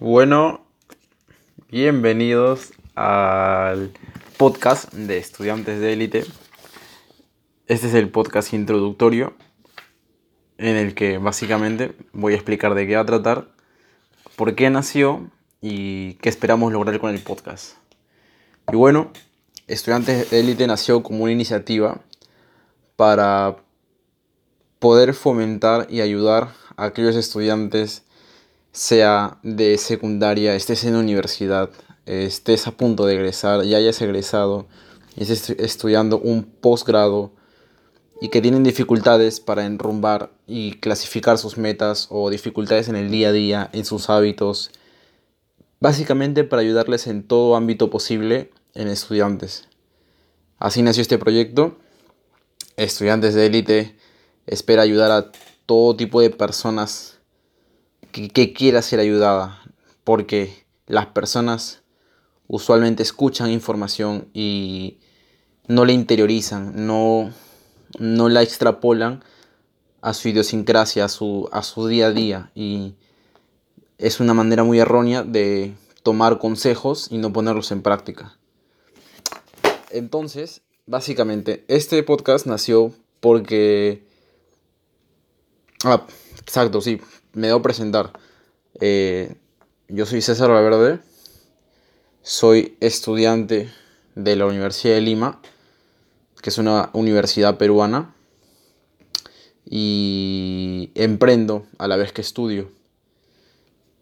Bueno, bienvenidos al podcast de estudiantes de élite. Este es el podcast introductorio en el que básicamente voy a explicar de qué va a tratar, por qué nació y qué esperamos lograr con el podcast. Y bueno, Estudiantes de élite nació como una iniciativa para poder fomentar y ayudar a aquellos estudiantes sea de secundaria, estés en universidad, estés a punto de egresar, ya hayas egresado, estés estudiando un posgrado y que tienen dificultades para enrumbar y clasificar sus metas o dificultades en el día a día, en sus hábitos, básicamente para ayudarles en todo ámbito posible en estudiantes. Así nació este proyecto. Estudiantes de élite espera ayudar a todo tipo de personas que, quiera ser ayudada, porque las personas usualmente escuchan información y no la interiorizan, no, no la extrapolan a su idiosincrasia, a su, a su día a día. Y es una manera muy errónea de tomar consejos y no ponerlos en práctica. Entonces, básicamente, este podcast nació porque... Ah, exacto, sí, me debo presentar. Eh, yo soy César Valverde, soy estudiante de la Universidad de Lima, que es una universidad peruana, y emprendo a la vez que estudio.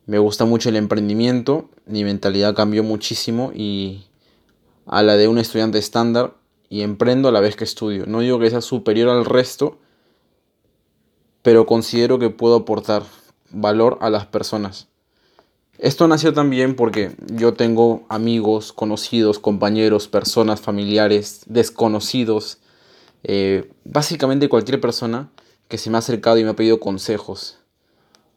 Me gusta mucho el emprendimiento, mi mentalidad cambió muchísimo y a la de un estudiante estándar y emprendo a la vez que estudio. No digo que sea superior al resto, pero considero que puedo aportar valor a las personas. Esto nació también porque yo tengo amigos, conocidos, compañeros, personas, familiares, desconocidos, eh, básicamente cualquier persona que se me ha acercado y me ha pedido consejos.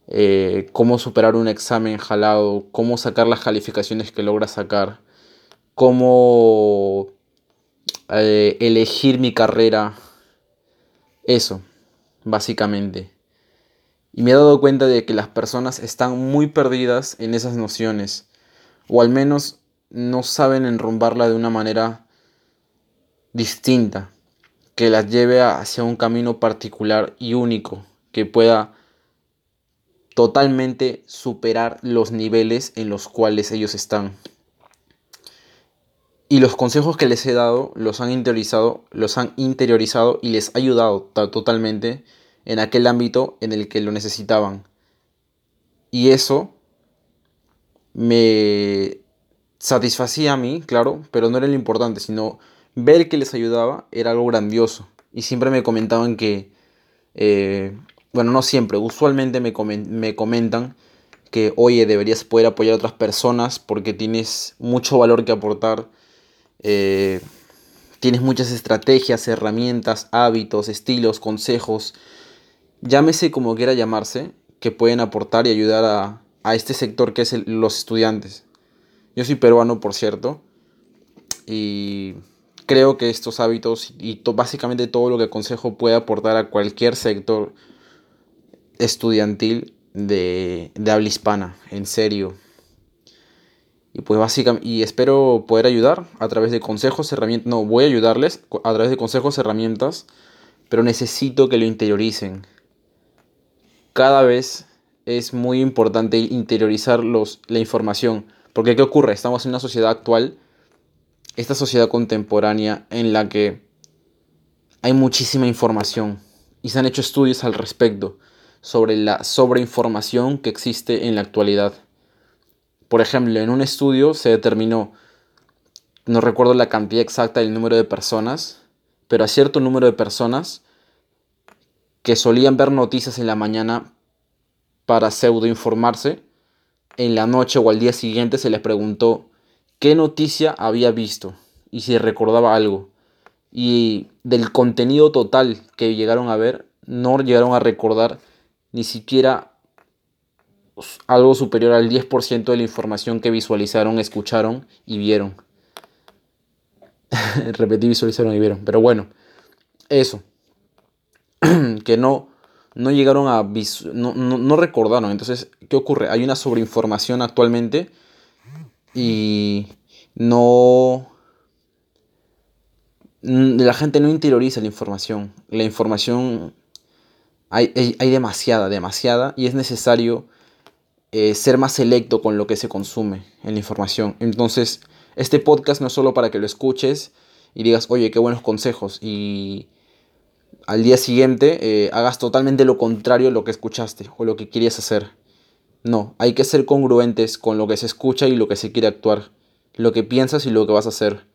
Eh, cómo superar un examen jalado, cómo sacar las calificaciones que logra sacar, cómo eh, elegir mi carrera. Eso, básicamente. Y me he dado cuenta de que las personas están muy perdidas en esas nociones. O al menos no saben enrumbarla de una manera distinta. Que las lleve hacia un camino particular y único. Que pueda totalmente superar los niveles en los cuales ellos están. Y los consejos que les he dado los han interiorizado, los han interiorizado y les ha ayudado totalmente en aquel ámbito en el que lo necesitaban. Y eso me satisfacía a mí, claro, pero no era lo importante, sino ver que les ayudaba era algo grandioso. Y siempre me comentaban que, eh, bueno, no siempre, usualmente me, me comentan que, oye, deberías poder apoyar a otras personas porque tienes mucho valor que aportar. Eh, tienes muchas estrategias, herramientas, hábitos, estilos, consejos llámese como quiera llamarse, que pueden aportar y ayudar a, este sector que es los estudiantes. Yo soy peruano, por cierto, y creo que estos hábitos y básicamente todo lo que aconsejo puede aportar a cualquier sector estudiantil de, de habla hispana, en serio. Y pues básicamente, y espero poder ayudar a través de consejos, herramientas, no, voy a ayudarles a través de consejos, herramientas, pero necesito que lo interioricen cada vez es muy importante interiorizar los, la información. Porque ¿qué ocurre? Estamos en una sociedad actual, esta sociedad contemporánea en la que hay muchísima información y se han hecho estudios al respecto sobre la sobreinformación que existe en la actualidad. Por ejemplo, en un estudio se determinó, no recuerdo la cantidad exacta del número de personas, pero a cierto número de personas que solían ver noticias en la mañana para pseudo informarse, en la noche o al día siguiente se les preguntó qué noticia había visto y si recordaba algo. Y del contenido total que llegaron a ver, no llegaron a recordar ni siquiera algo superior al 10% de la información que visualizaron, escucharon y vieron. Repetí, visualizaron y vieron. Pero bueno, eso. que no, no llegaron a... No, no, recordaron. Entonces, ¿qué ocurre? Hay una sobreinformación actualmente y no... La gente no interioriza la información. La información hay, hay, demasiada, demasiada y es necesario eh, ser más selecto con lo que se consume en la información. Entonces, este podcast no es solo para que lo escuches y digas, oye, qué buenos consejos y al día siguiente eh, hagas totalmente lo contrario a lo que escuchaste o lo que querías hacer. No, hay que ser congruentes con lo que se escucha y lo que se quiere actuar, lo que piensas y lo que vas a hacer.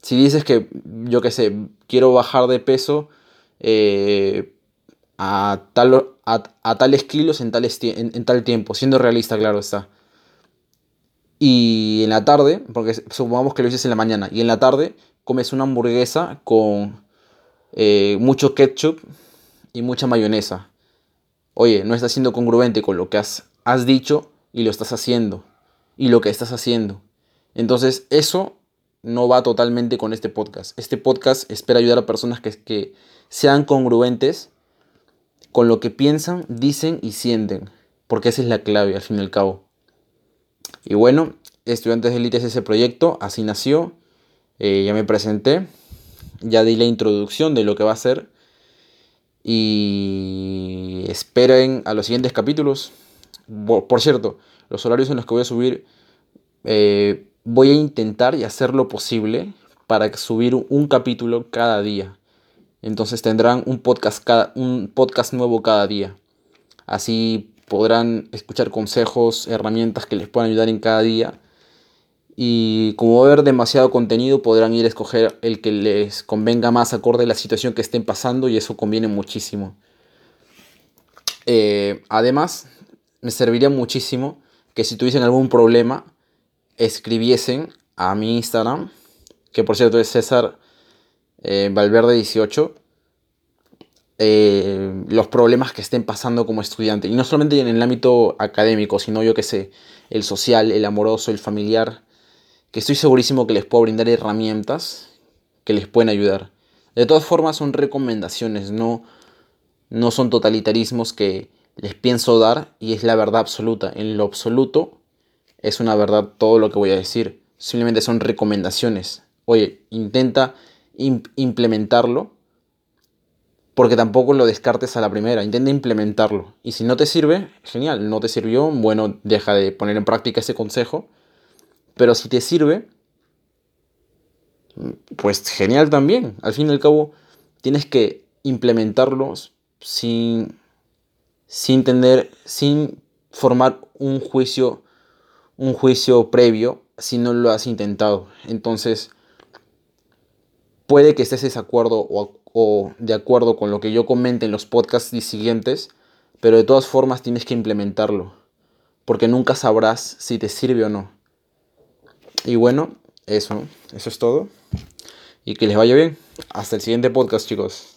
Si dices que, yo qué sé, quiero bajar de peso eh, a, tal, a, tales kilos en, en tal tiempo, siendo realista, claro está. Y en la tarde, porque supongamos que lo dices en la mañana, y en la tarde comes una hamburguesa con eh, mucho ketchup y mucha mayonesa. Oye, no estás siendo congruente con lo que has, has dicho y lo estás haciendo. Y lo que estás haciendo. Entonces, eso no va totalmente con este podcast. Este podcast espera ayudar a personas que, que sean congruentes con lo que piensan, dicen y sienten. Porque esa es la clave, al fin y al cabo. Y bueno, Estudiantes de Elite es ese proyecto, así nació. Eh, ya me presenté ya di la introducción de lo que va a ser. Y esperen a los siguientes capítulos. Por, cierto, los horarios en los que voy a subir, eh, voy a intentar y hacer lo posible para subir un capítulo cada día. Entonces tendrán un podcast, cada, un podcast nuevo cada día. Así podrán escuchar consejos, herramientas que les puedan ayudar en cada día y como va a haber demasiado contenido podrán ir a escoger el que les convenga más acorde a la situación que estén pasando y eso conviene muchísimo. Eh, además, me serviría muchísimo que si tuviesen algún problema, escribiesen a mi Instagram, que por cierto es César eh, Valverde 18, eh, los problemas que estén pasando como estudiante. Y no solamente en el ámbito académico, sino yo que sé, el social, el amoroso, el familiar que estoy segurísimo que les puedo brindar herramientas que les pueden ayudar. De todas formas son recomendaciones, no, no son totalitarismos que les pienso dar y es la verdad absoluta. En lo absoluto es una verdad todo lo que voy a decir. Simplemente son recomendaciones. Oye, intenta implementarlo porque tampoco lo descartes a la primera. Intenta implementarlo. Y si no te sirve, genial. No te sirvió, bueno, deja de poner en práctica ese consejo pero si te sirve, pues genial también. Al fin y al cabo, tienes que implementarlos sin, sin tener, sin formar un juicio, un juicio previo si no lo has intentado. Entonces, puede que estés de desacuerdo o de acuerdo con lo que yo comente en los podcasts siguientes, pero de todas formas tienes que implementarlo, porque nunca sabrás si te sirve o no. Y bueno, eso, eso es todo. Y que les vaya bien. Hasta el siguiente podcast, chicos.